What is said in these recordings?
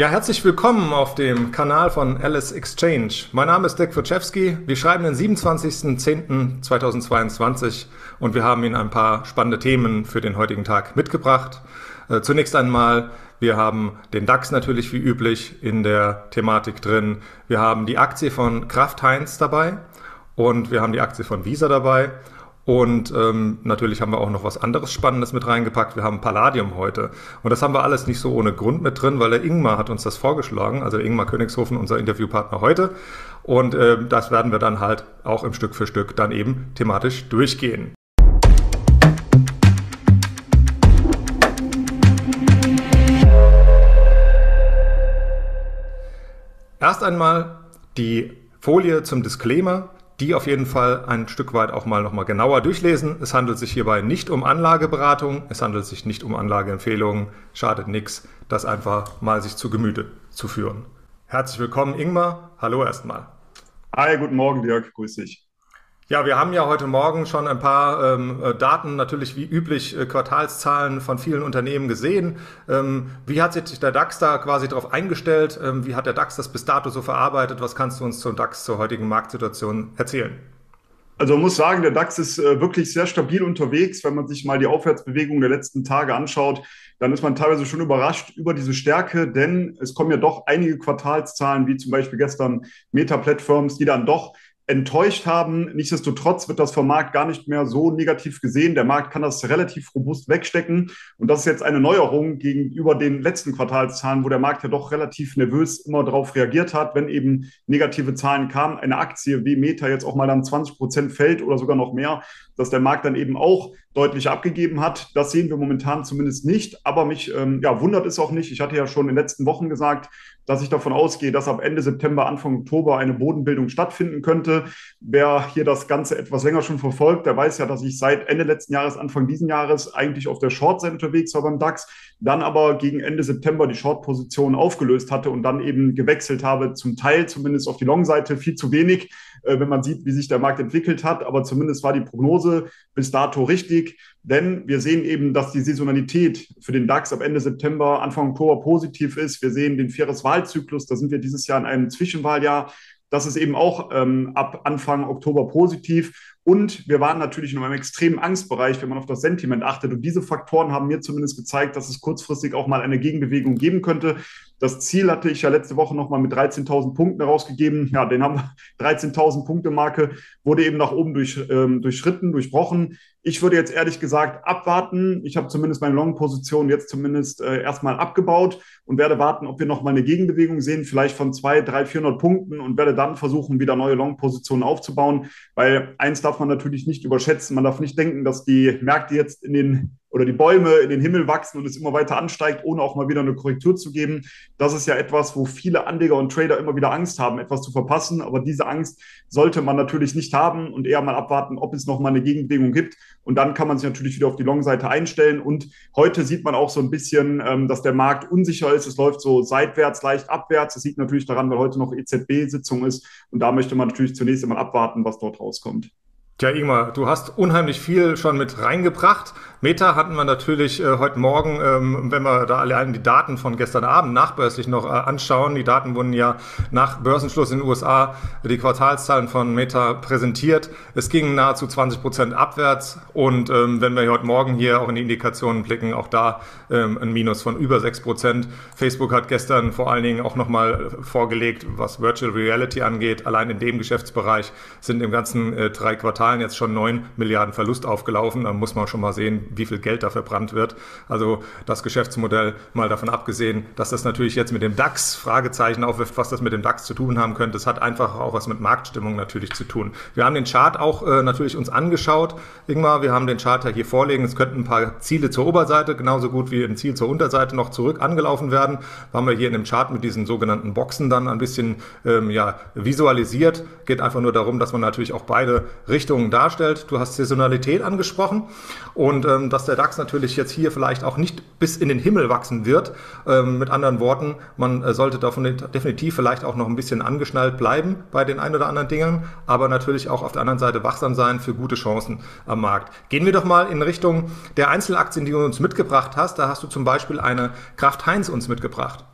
Ja, herzlich willkommen auf dem Kanal von Alice Exchange. Mein Name ist Dirk Wojciechowski. Wir schreiben den 27.10.2022 und wir haben Ihnen ein paar spannende Themen für den heutigen Tag mitgebracht. Äh, zunächst einmal, wir haben den DAX natürlich wie üblich in der Thematik drin. Wir haben die Aktie von Kraft Heinz dabei und wir haben die Aktie von Visa dabei. Und ähm, natürlich haben wir auch noch was anderes Spannendes mit reingepackt. Wir haben Palladium heute. Und das haben wir alles nicht so ohne Grund mit drin, weil der Ingmar hat uns das vorgeschlagen, also der Ingmar Königshofen, unser Interviewpartner heute. Und äh, das werden wir dann halt auch im Stück für Stück dann eben thematisch durchgehen. Erst einmal die Folie zum Disclaimer die auf jeden Fall ein Stück weit auch mal nochmal genauer durchlesen. Es handelt sich hierbei nicht um Anlageberatung, es handelt sich nicht um Anlageempfehlungen, schadet nichts, das einfach mal sich zu Gemüte zu führen. Herzlich willkommen, Ingmar. Hallo erstmal. Hi, guten Morgen, Dirk. Grüß dich. Ja, wir haben ja heute Morgen schon ein paar ähm, äh, Daten, natürlich wie üblich äh, Quartalszahlen von vielen Unternehmen gesehen. Ähm, wie hat sich der DAX da quasi darauf eingestellt? Ähm, wie hat der DAX das bis dato so verarbeitet? Was kannst du uns zum DAX zur heutigen Marktsituation erzählen? Also man muss sagen, der DAX ist äh, wirklich sehr stabil unterwegs. Wenn man sich mal die Aufwärtsbewegung der letzten Tage anschaut, dann ist man teilweise schon überrascht über diese Stärke, denn es kommen ja doch einige Quartalszahlen, wie zum Beispiel gestern Meta-Platforms, die dann doch enttäuscht haben. Nichtsdestotrotz wird das vom Markt gar nicht mehr so negativ gesehen. Der Markt kann das relativ robust wegstecken. Und das ist jetzt eine Neuerung gegenüber den letzten Quartalszahlen, wo der Markt ja doch relativ nervös immer darauf reagiert hat, wenn eben negative Zahlen kamen. Eine Aktie wie Meta jetzt auch mal dann 20 Prozent fällt oder sogar noch mehr, dass der Markt dann eben auch deutlich abgegeben hat. Das sehen wir momentan zumindest nicht. Aber mich ähm, ja, wundert es auch nicht. Ich hatte ja schon in den letzten Wochen gesagt, dass ich davon ausgehe, dass ab Ende September, Anfang Oktober eine Bodenbildung stattfinden könnte. Wer hier das Ganze etwas länger schon verfolgt, der weiß ja, dass ich seit Ende letzten Jahres, Anfang diesen Jahres eigentlich auf der Short-Seite unterwegs war beim DAX, dann aber gegen Ende September die Short-Position aufgelöst hatte und dann eben gewechselt habe, zum Teil zumindest auf die Long-Seite, viel zu wenig, wenn man sieht, wie sich der Markt entwickelt hat. Aber zumindest war die Prognose bis dato richtig, denn wir sehen eben, dass die Saisonalität für den DAX ab Ende September, Anfang Oktober positiv ist. Wir sehen den faires Wahlzyklus, da sind wir dieses Jahr in einem Zwischenwahljahr. Das ist eben auch ähm, ab Anfang Oktober positiv. Und wir waren natürlich in einem extremen Angstbereich, wenn man auf das Sentiment achtet. Und diese Faktoren haben mir zumindest gezeigt, dass es kurzfristig auch mal eine Gegenbewegung geben könnte. Das Ziel hatte ich ja letzte Woche nochmal mit 13.000 Punkten herausgegeben. Ja, den haben wir 13.000 Punkte Marke, wurde eben nach oben durch, ähm, durchschritten, durchbrochen. Ich würde jetzt ehrlich gesagt abwarten. Ich habe zumindest meine Long-Position jetzt zumindest äh, erstmal abgebaut und werde warten, ob wir nochmal eine Gegenbewegung sehen, vielleicht von 200, 300, 400 Punkten und werde dann versuchen, wieder neue Long-Positionen aufzubauen. Weil eins darf man natürlich nicht überschätzen. Man darf nicht denken, dass die Märkte jetzt in den oder die Bäume in den Himmel wachsen und es immer weiter ansteigt, ohne auch mal wieder eine Korrektur zu geben. Das ist ja etwas, wo viele Anleger und Trader immer wieder Angst haben, etwas zu verpassen. Aber diese Angst sollte man natürlich nicht haben und eher mal abwarten, ob es noch mal eine Gegenbewegung gibt. Und dann kann man sich natürlich wieder auf die Long-Seite einstellen. Und heute sieht man auch so ein bisschen, ähm, dass der Markt unsicher ist. Es läuft so seitwärts, leicht abwärts. Das liegt natürlich daran, weil heute noch EZB-Sitzung ist. Und da möchte man natürlich zunächst einmal abwarten, was dort rauskommt. Tja, Ingmar, du hast unheimlich viel schon mit reingebracht. Meta hatten wir natürlich äh, heute Morgen, ähm, wenn wir da allein die Daten von gestern Abend nachbörslich noch äh, anschauen. Die Daten wurden ja nach Börsenschluss in den USA, die Quartalszahlen von Meta präsentiert. Es ging nahezu 20 Prozent abwärts. Und ähm, wenn wir heute Morgen hier auch in die Indikationen blicken, auch da ähm, ein Minus von über 6 Prozent. Facebook hat gestern vor allen Dingen auch nochmal vorgelegt, was Virtual Reality angeht. Allein in dem Geschäftsbereich sind im ganzen äh, drei Quartalen jetzt schon 9 Milliarden Verlust aufgelaufen. Da muss man schon mal sehen, wie viel Geld da verbrannt wird. Also das Geschäftsmodell mal davon abgesehen, dass das natürlich jetzt mit dem DAX Fragezeichen aufwirft, was das mit dem DAX zu tun haben könnte. Das hat einfach auch was mit Marktstimmung natürlich zu tun. Wir haben den Chart auch äh, natürlich uns angeschaut. Ingmar, wir haben den Chart ja hier vorlegen. Es könnten ein paar Ziele zur Oberseite, genauso gut wie ein Ziel zur Unterseite noch zurück angelaufen werden. Haben wir hier in dem Chart mit diesen sogenannten Boxen dann ein bisschen ähm, ja, visualisiert. Geht einfach nur darum, dass man natürlich auch beide Richtungen darstellt. Du hast Saisonalität angesprochen und ähm, dass der DAX natürlich jetzt hier vielleicht auch nicht bis in den Himmel wachsen wird. Ähm, mit anderen Worten, man äh, sollte davon definitiv vielleicht auch noch ein bisschen angeschnallt bleiben bei den ein oder anderen Dingen, aber natürlich auch auf der anderen Seite wachsam sein für gute Chancen am Markt. Gehen wir doch mal in Richtung der Einzelaktien, die du uns mitgebracht hast. Da hast du zum Beispiel eine Kraft Heinz uns mitgebracht.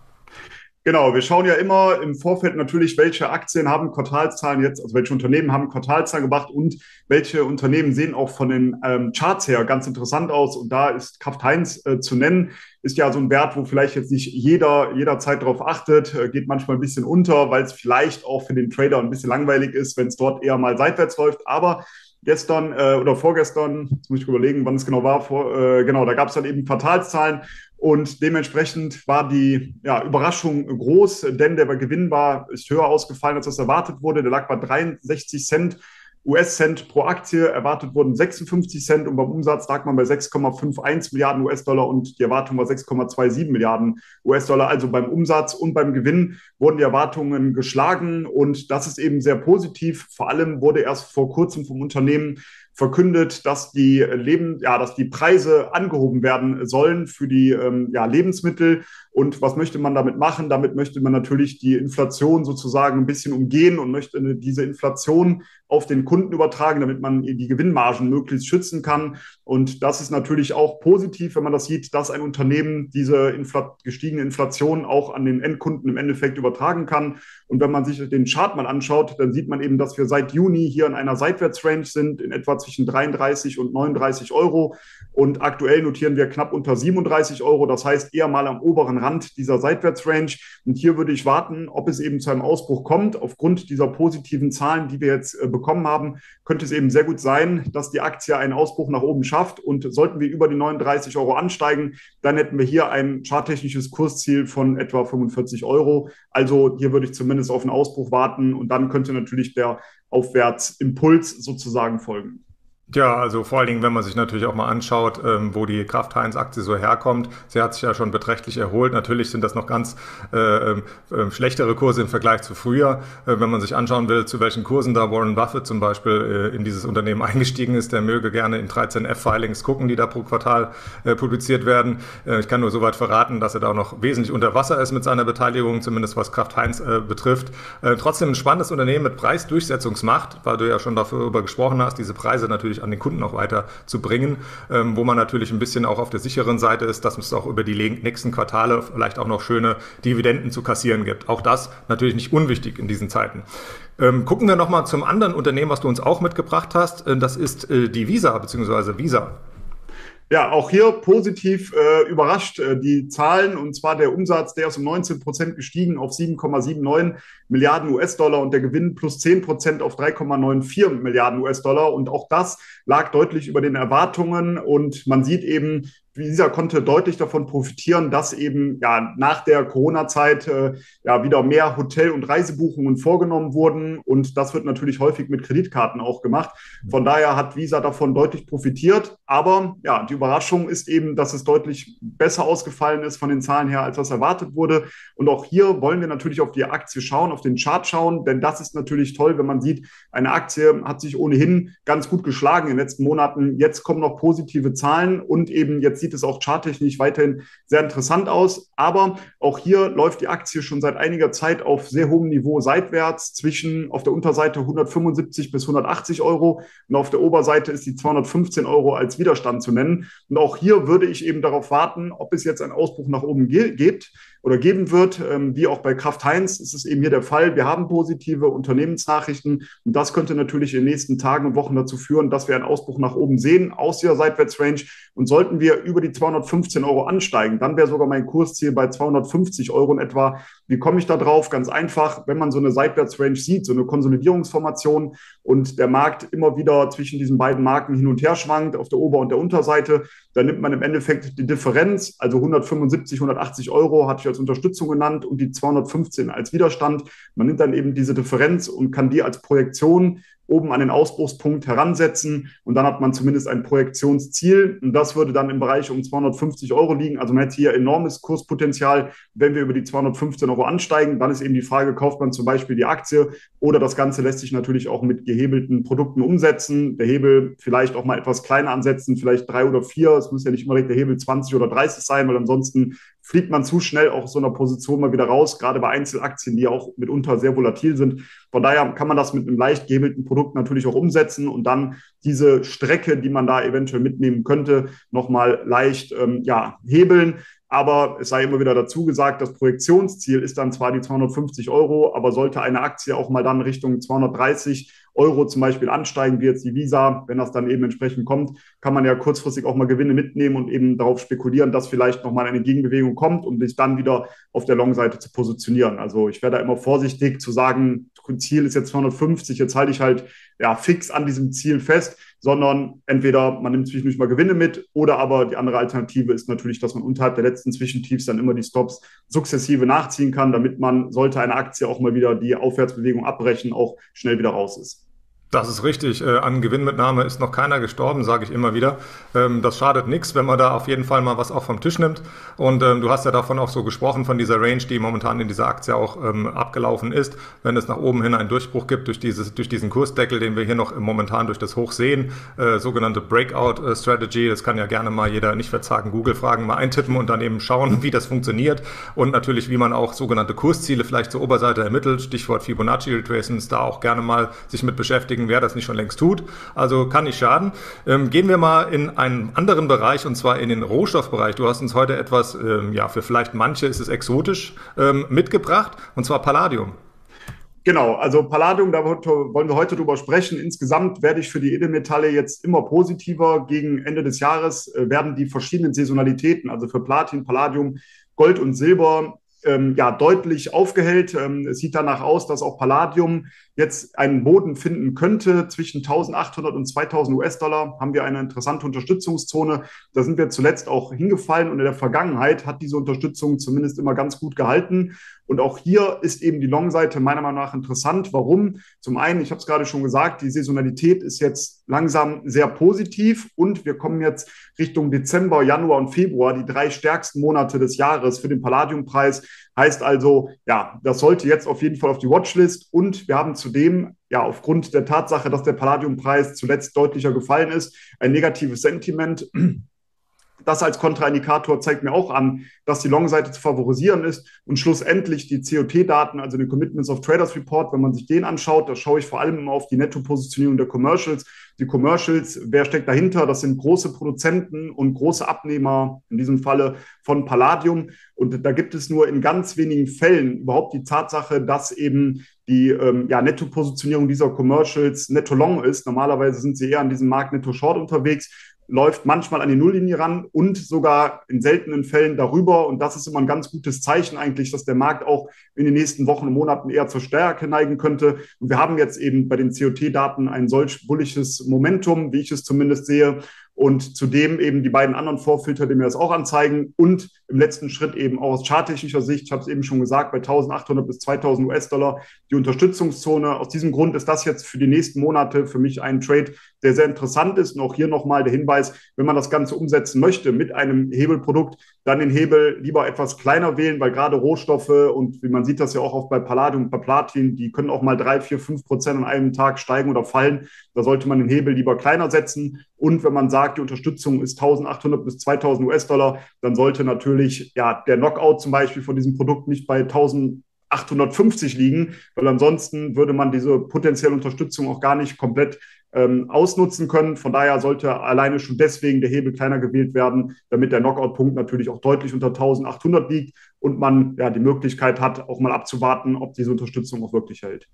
Genau, wir schauen ja immer im Vorfeld natürlich, welche Aktien haben Quartalszahlen jetzt, also welche Unternehmen haben Quartalszahlen gebracht und welche Unternehmen sehen auch von den ähm, Charts her ganz interessant aus. Und da ist Kraft Heinz äh, zu nennen, ist ja so ein Wert, wo vielleicht jetzt nicht jeder jederzeit darauf achtet, äh, geht manchmal ein bisschen unter, weil es vielleicht auch für den Trader ein bisschen langweilig ist, wenn es dort eher mal seitwärts läuft. Aber gestern äh, oder vorgestern, jetzt muss ich überlegen, wann es genau war, vor, äh, genau, da gab es dann eben Quartalszahlen und dementsprechend war die ja, Überraschung groß, denn der Gewinn war, ist höher ausgefallen, als das erwartet wurde. Der lag bei 63 Cent US-Cent pro Aktie. Erwartet wurden 56 Cent und beim Umsatz lag man bei 6,51 Milliarden US-Dollar und die Erwartung war 6,27 Milliarden US-Dollar. Also beim Umsatz und beim Gewinn wurden die Erwartungen geschlagen und das ist eben sehr positiv. Vor allem wurde erst vor kurzem vom Unternehmen verkündet, dass die Leben, ja, dass die Preise angehoben werden sollen für die ähm, ja, Lebensmittel. Und was möchte man damit machen? Damit möchte man natürlich die Inflation sozusagen ein bisschen umgehen und möchte diese Inflation auf den Kunden übertragen, damit man die Gewinnmargen möglichst schützen kann. Und das ist natürlich auch positiv, wenn man das sieht, dass ein Unternehmen diese Infl gestiegene Inflation auch an den Endkunden im Endeffekt übertragen kann. Und wenn man sich den Chart mal anschaut, dann sieht man eben, dass wir seit Juni hier in einer Seitwärtsrange sind, in etwa zwischen 33 und 39 Euro. Und aktuell notieren wir knapp unter 37 Euro. Das heißt eher mal am oberen Rand dieser Seitwärtsrange. Und hier würde ich warten, ob es eben zu einem Ausbruch kommt. Aufgrund dieser positiven Zahlen, die wir jetzt äh, bekommen haben, könnte es eben sehr gut sein, dass die Aktie einen Ausbruch nach oben schafft. Und sollten wir über die 39 Euro ansteigen, dann hätten wir hier ein charttechnisches Kursziel von etwa 45 Euro. Also hier würde ich zumindest zumindest auf einen Ausbruch warten und dann könnte natürlich der Aufwärtsimpuls sozusagen folgen. Ja, also vor allen Dingen, wenn man sich natürlich auch mal anschaut, ähm, wo die Kraft Heinz Aktie so herkommt. Sie hat sich ja schon beträchtlich erholt. Natürlich sind das noch ganz äh, äh, schlechtere Kurse im Vergleich zu früher. Äh, wenn man sich anschauen will, zu welchen Kursen da Warren Buffett zum Beispiel äh, in dieses Unternehmen eingestiegen ist, der möge gerne in 13F-Filings gucken, die da pro Quartal äh, publiziert werden. Äh, ich kann nur soweit verraten, dass er da auch noch wesentlich unter Wasser ist mit seiner Beteiligung, zumindest was Kraft Heinz betrifft. trotzdem ein spannendes Unternehmen mit Preisdurchsetzungsmacht, weil du ja schon darüber gesprochen hast, diese Preise natürlich natürlich an den Kunden auch weiter zu bringen, ähm, wo man natürlich ein bisschen auch auf der sicheren Seite ist, dass es auch über die nächsten Quartale vielleicht auch noch schöne Dividenden zu kassieren gibt. Auch das natürlich nicht unwichtig in diesen Zeiten. Ähm, gucken wir nochmal zum anderen Unternehmen, was du uns auch mitgebracht hast. Äh, das ist äh, die Visa bzw. Visa. Ja, auch hier positiv äh, überrascht äh, die Zahlen. Und zwar der Umsatz, der ist um 19 Prozent gestiegen auf 7,79 Milliarden US-Dollar und der Gewinn plus 10 Prozent auf 3,94 Milliarden US-Dollar. Und auch das lag deutlich über den Erwartungen. Und man sieht eben, dieser konnte deutlich davon profitieren, dass eben ja nach der Corona-Zeit äh, ja wieder mehr Hotel- und Reisebuchungen vorgenommen wurden und das wird natürlich häufig mit Kreditkarten auch gemacht. Von daher hat Visa davon deutlich profitiert, aber ja, die Überraschung ist eben, dass es deutlich besser ausgefallen ist von den Zahlen her, als was erwartet wurde und auch hier wollen wir natürlich auf die Aktie schauen, auf den Chart schauen, denn das ist natürlich toll, wenn man sieht, eine Aktie hat sich ohnehin ganz gut geschlagen in den letzten Monaten. Jetzt kommen noch positive Zahlen und eben jetzt sieht es auch charttechnisch weiterhin sehr interessant aus. Aber auch hier läuft die Aktie schon seit einiger Zeit auf sehr hohem Niveau seitwärts zwischen auf der Unterseite 175 bis 180 Euro und auf der Oberseite ist die 215 Euro als Widerstand zu nennen. Und auch hier würde ich eben darauf warten, ob es jetzt einen Ausbruch nach oben gibt oder geben wird. Ähm, wie auch bei Kraft Heinz ist es eben hier der Fall. Wir haben positive Unternehmensnachrichten und das könnte natürlich in den nächsten Tagen und Wochen dazu führen, dass wir einen Ausbruch nach oben sehen aus dieser Seitwärtsrange. Und sollten wir über die 215 Euro ansteigen, dann wäre sogar mein Kursziel bei 250 Euro in etwa. Wie komme ich da drauf? Ganz einfach, wenn man so eine Seitwärtsrange sieht, so eine Konsolidierungsformation und der Markt immer wieder zwischen diesen beiden Marken hin und her schwankt, auf der Ober- und der Unterseite, dann nimmt man im Endeffekt die Differenz, also 175, 180 Euro hatte ich als Unterstützung genannt und die 215 als Widerstand. Man nimmt dann eben diese Differenz und kann die als Projektion oben an den Ausbruchspunkt heransetzen und dann hat man zumindest ein Projektionsziel und das würde dann im Bereich um 250 Euro liegen. Also man hat hier enormes Kurspotenzial, wenn wir über die 215 Euro ansteigen. Dann ist eben die Frage, kauft man zum Beispiel die Aktie oder das Ganze lässt sich natürlich auch mit gehebelten Produkten umsetzen. Der Hebel vielleicht auch mal etwas kleiner ansetzen, vielleicht drei oder vier. Es muss ja nicht immer direkt der Hebel 20 oder 30 sein, weil ansonsten fliegt man zu schnell auch aus so einer Position mal wieder raus, gerade bei Einzelaktien, die auch mitunter sehr volatil sind. Von daher kann man das mit einem leicht gehebelten Produkt natürlich auch umsetzen und dann diese Strecke, die man da eventuell mitnehmen könnte, nochmal leicht ähm, ja, hebeln. Aber es sei immer wieder dazu gesagt, das Projektionsziel ist dann zwar die 250 Euro, aber sollte eine Aktie auch mal dann Richtung 230 Euro zum Beispiel ansteigen, wie jetzt die Visa, wenn das dann eben entsprechend kommt, kann man ja kurzfristig auch mal Gewinne mitnehmen und eben darauf spekulieren, dass vielleicht nochmal eine Gegenbewegung kommt, um sich dann wieder auf der Long-Seite zu positionieren. Also ich werde da immer vorsichtig zu sagen, Ziel ist jetzt 250, jetzt halte ich halt ja fix an diesem Ziel fest sondern entweder man nimmt zwischendurch mal Gewinne mit oder aber die andere Alternative ist natürlich, dass man unterhalb der letzten Zwischentiefs dann immer die Stops sukzessive nachziehen kann, damit man, sollte eine Aktie auch mal wieder die Aufwärtsbewegung abbrechen, auch schnell wieder raus ist. Das ist richtig. Äh, an Gewinnmitnahme ist noch keiner gestorben, sage ich immer wieder. Ähm, das schadet nichts, wenn man da auf jeden Fall mal was auch vom Tisch nimmt. Und ähm, du hast ja davon auch so gesprochen, von dieser Range, die momentan in dieser Aktie auch ähm, abgelaufen ist. Wenn es nach oben hin einen Durchbruch gibt durch, dieses, durch diesen Kursdeckel, den wir hier noch momentan durch das Hoch sehen, äh, sogenannte Breakout äh, das kann ja gerne mal jeder nicht verzagen Google fragen, mal eintippen und dann eben schauen, wie das funktioniert. Und natürlich, wie man auch sogenannte Kursziele vielleicht zur Oberseite ermittelt, Stichwort Fibonacci Retracements, da auch gerne mal sich mit beschäftigen beschäftigen, wer das nicht schon längst tut. Also kann nicht schaden. Ähm, gehen wir mal in einen anderen Bereich und zwar in den Rohstoffbereich. Du hast uns heute etwas, ähm, ja, für vielleicht manche ist es exotisch, ähm, mitgebracht und zwar Palladium. Genau, also Palladium, da wollen wir heute drüber sprechen. Insgesamt werde ich für die Edelmetalle jetzt immer positiver. Gegen Ende des Jahres äh, werden die verschiedenen Saisonalitäten, also für Platin, Palladium, Gold und Silber, ähm, ja, deutlich aufgehellt. Ähm, es sieht danach aus, dass auch Palladium jetzt einen Boden finden könnte. Zwischen 1800 und 2000 US-Dollar haben wir eine interessante Unterstützungszone. Da sind wir zuletzt auch hingefallen und in der Vergangenheit hat diese Unterstützung zumindest immer ganz gut gehalten. Und auch hier ist eben die Long-Seite meiner Meinung nach interessant. Warum? Zum einen, ich habe es gerade schon gesagt, die Saisonalität ist jetzt langsam sehr positiv und wir kommen jetzt Richtung Dezember, Januar und Februar, die drei stärksten Monate des Jahres für den Palladiumpreis. Heißt also, ja, das sollte jetzt auf jeden Fall auf die Watchlist und wir haben zudem ja aufgrund der Tatsache, dass der Palladiumpreis zuletzt deutlicher gefallen ist, ein negatives Sentiment das als Kontraindikator zeigt mir auch an, dass die Long-Seite zu favorisieren ist. Und schlussendlich die COT-Daten, also den Commitments of Traders Report, wenn man sich den anschaut, da schaue ich vor allem auf die Netto-Positionierung der Commercials. Die Commercials, wer steckt dahinter? Das sind große Produzenten und große Abnehmer, in diesem Falle von Palladium. Und da gibt es nur in ganz wenigen Fällen überhaupt die Tatsache, dass eben die ähm, ja, Netto-Positionierung dieser Commercials netto-long ist. Normalerweise sind sie eher an diesem Markt netto-short unterwegs läuft manchmal an die Nulllinie ran und sogar in seltenen Fällen darüber. Und das ist immer ein ganz gutes Zeichen eigentlich, dass der Markt auch in den nächsten Wochen und Monaten eher zur Stärke neigen könnte. Und wir haben jetzt eben bei den COT-Daten ein solch bullisches Momentum, wie ich es zumindest sehe und zudem eben die beiden anderen Vorfilter, die mir das auch anzeigen und im letzten Schritt eben auch aus charttechnischer Sicht, ich habe es eben schon gesagt, bei 1800 bis 2000 US-Dollar die Unterstützungszone. Aus diesem Grund ist das jetzt für die nächsten Monate für mich ein Trade, der sehr interessant ist. Und auch hier nochmal der Hinweis, wenn man das Ganze umsetzen möchte mit einem Hebelprodukt, dann den Hebel lieber etwas kleiner wählen, weil gerade Rohstoffe und wie man sieht das ja auch oft bei Palladium bei Platin, die können auch mal drei, vier, fünf Prozent an einem Tag steigen oder fallen. Da sollte man den Hebel lieber kleiner setzen. Und wenn man sagt, die Unterstützung ist 1800 bis 2000 US-Dollar, dann sollte natürlich ja der Knockout zum Beispiel von diesem Produkt nicht bei 1850 liegen, weil ansonsten würde man diese potenzielle Unterstützung auch gar nicht komplett ähm, ausnutzen können. Von daher sollte alleine schon deswegen der Hebel kleiner gewählt werden, damit der Knockout-Punkt natürlich auch deutlich unter 1800 liegt und man ja die Möglichkeit hat, auch mal abzuwarten, ob diese Unterstützung auch wirklich hält.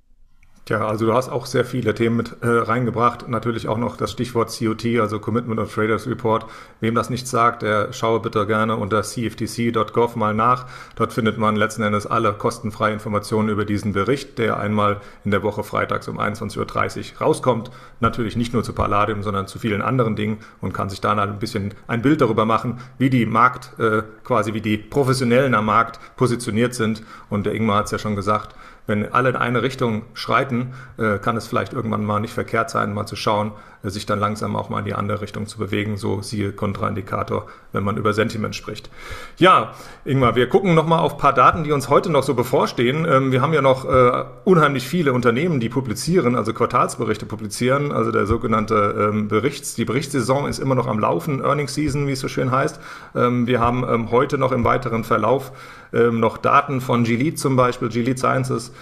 Tja, also du hast auch sehr viele Themen mit äh, reingebracht. Natürlich auch noch das Stichwort COT, also Commitment of Traders Report. Wem das nicht sagt, der schaue bitte gerne unter cftc.gov mal nach. Dort findet man letzten Endes alle kostenfreie Informationen über diesen Bericht, der einmal in der Woche freitags um 21.30 Uhr rauskommt. Natürlich nicht nur zu Palladium, sondern zu vielen anderen Dingen und kann sich dann ein bisschen ein Bild darüber machen, wie die Markt, äh, quasi wie die Professionellen am Markt positioniert sind. Und der Ingmar hat es ja schon gesagt, wenn alle in eine Richtung schreiten, äh, kann es vielleicht irgendwann mal nicht verkehrt sein, mal zu schauen, sich dann langsam auch mal in die andere Richtung zu bewegen. So siehe Kontraindikator, wenn man über Sentiment spricht. Ja, Ingmar, wir gucken nochmal auf ein paar Daten, die uns heute noch so bevorstehen. Ähm, wir haben ja noch äh, unheimlich viele Unternehmen, die publizieren, also Quartalsberichte publizieren, also der sogenannte ähm, Berichts, die Berichtssaison ist immer noch am Laufen, Earnings Season, wie es so schön heißt. Ähm, wir haben heute noch im weiteren Verlauf noch Daten von Gilead zum Beispiel, Gilead Sciences,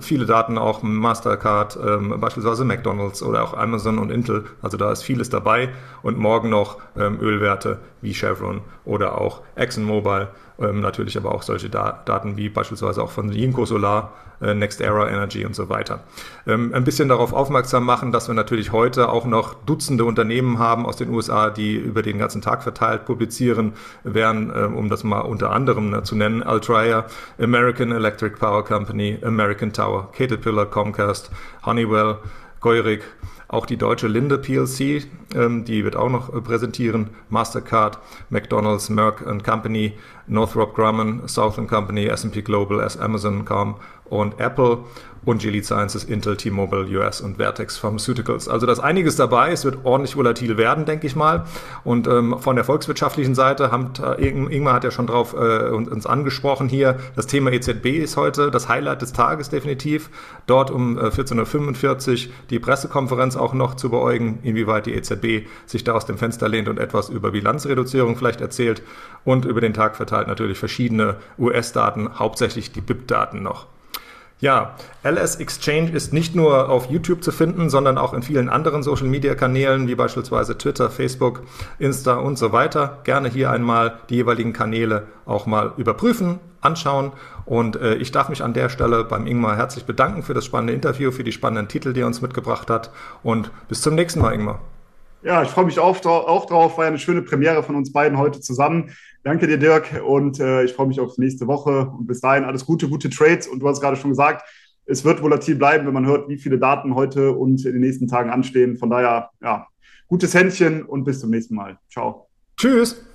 viele Daten auch Mastercard, beispielsweise McDonalds oder auch Amazon und Intel. Also da ist vieles dabei und morgen noch ähm, Ölwerte wie Chevron oder auch ExxonMobil ähm, natürlich aber auch solche da Daten wie beispielsweise auch von Jinko Solar, äh, Next Era Energy und so weiter. Ähm, ein bisschen darauf aufmerksam machen, dass wir natürlich heute auch noch Dutzende Unternehmen haben aus den USA, die über den ganzen Tag verteilt publizieren werden, ähm, um das mal unter anderem ne, zu nennen. Altrier, American Electric Power Company, American Tower, Caterpillar, Comcast, Honeywell, Geurig, auch die deutsche Linde PLC, ähm, die wird auch noch äh, präsentieren. Mastercard, McDonald's, Merck Company, Northrop Grumman, Southern Company, S&P Global, Amazon.com und Apple und Gilead Sciences, Intel, T-Mobile, US und Vertex Pharmaceuticals. Also da ist einiges dabei. Es wird ordentlich volatil werden, denke ich mal. Und ähm, von der volkswirtschaftlichen Seite, haben, äh, Ingmar hat ja schon drauf äh, uns angesprochen hier, das Thema EZB ist heute das Highlight des Tages definitiv. Dort um äh, 14.45 Uhr die Pressekonferenz auch noch zu beäugen, inwieweit die EZB sich da aus dem Fenster lehnt und etwas über Bilanzreduzierung vielleicht erzählt. Und über den Tag verteilt natürlich verschiedene US-Daten, hauptsächlich die BIP-Daten noch. Ja, LS Exchange ist nicht nur auf YouTube zu finden, sondern auch in vielen anderen Social Media Kanälen, wie beispielsweise Twitter, Facebook, Insta und so weiter. Gerne hier einmal die jeweiligen Kanäle auch mal überprüfen, anschauen. Und äh, ich darf mich an der Stelle beim Ingmar herzlich bedanken für das spannende Interview, für die spannenden Titel, die er uns mitgebracht hat. Und bis zum nächsten Mal, Ingmar. Ja, ich freue mich auch, auch drauf. War ja eine schöne Premiere von uns beiden heute zusammen. Danke dir, Dirk. Und äh, ich freue mich auf nächste Woche. Und bis dahin alles Gute, gute Trades. Und du hast gerade schon gesagt, es wird volatil bleiben, wenn man hört, wie viele Daten heute und in den nächsten Tagen anstehen. Von daher, ja, gutes Händchen und bis zum nächsten Mal. Ciao. Tschüss.